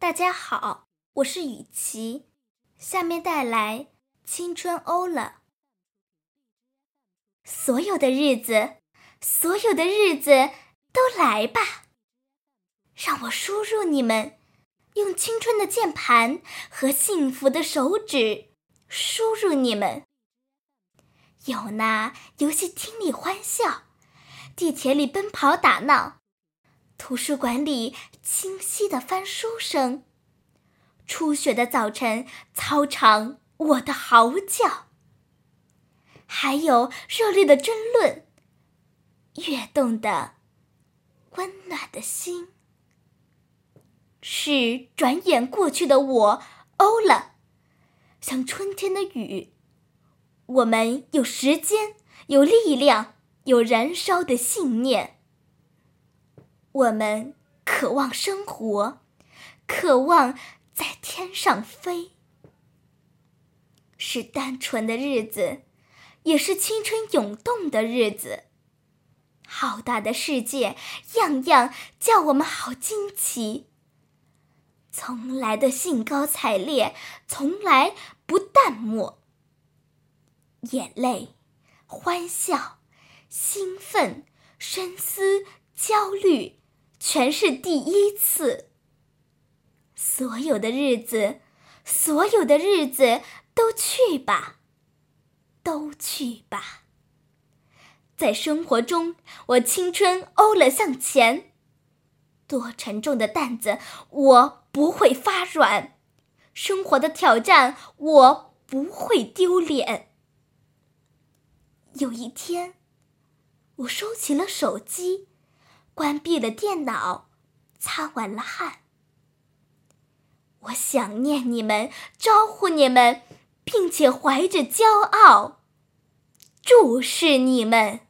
大家好，我是雨琪，下面带来《青春欧了》。所有的日子，所有的日子都来吧，让我输入你们，用青春的键盘和幸福的手指输入你们。有那游戏厅里欢笑，地铁里奔跑打闹，图书馆里清晰的翻书声，初雪的早晨操场我的嚎叫，还有热烈的争论，跃动的温暖的心，是转眼过去的我欧了，像春天的雨。我们有时间，有力量，有燃烧的信念。我们渴望生活，渴望在天上飞。是单纯的日子，也是青春涌动的日子。浩大的世界，样样叫我们好惊奇。从来的兴高采烈，从来不淡漠。眼泪、欢笑、兴奋、深思、焦虑，全是第一次。所有的日子，所有的日子都去吧，都去吧。在生活中，我青春欧了向前。多沉重的担子，我不会发软；生活的挑战，我不会丢脸。有一天，我收起了手机，关闭了电脑，擦完了汗。我想念你们，招呼你们，并且怀着骄傲注视你们。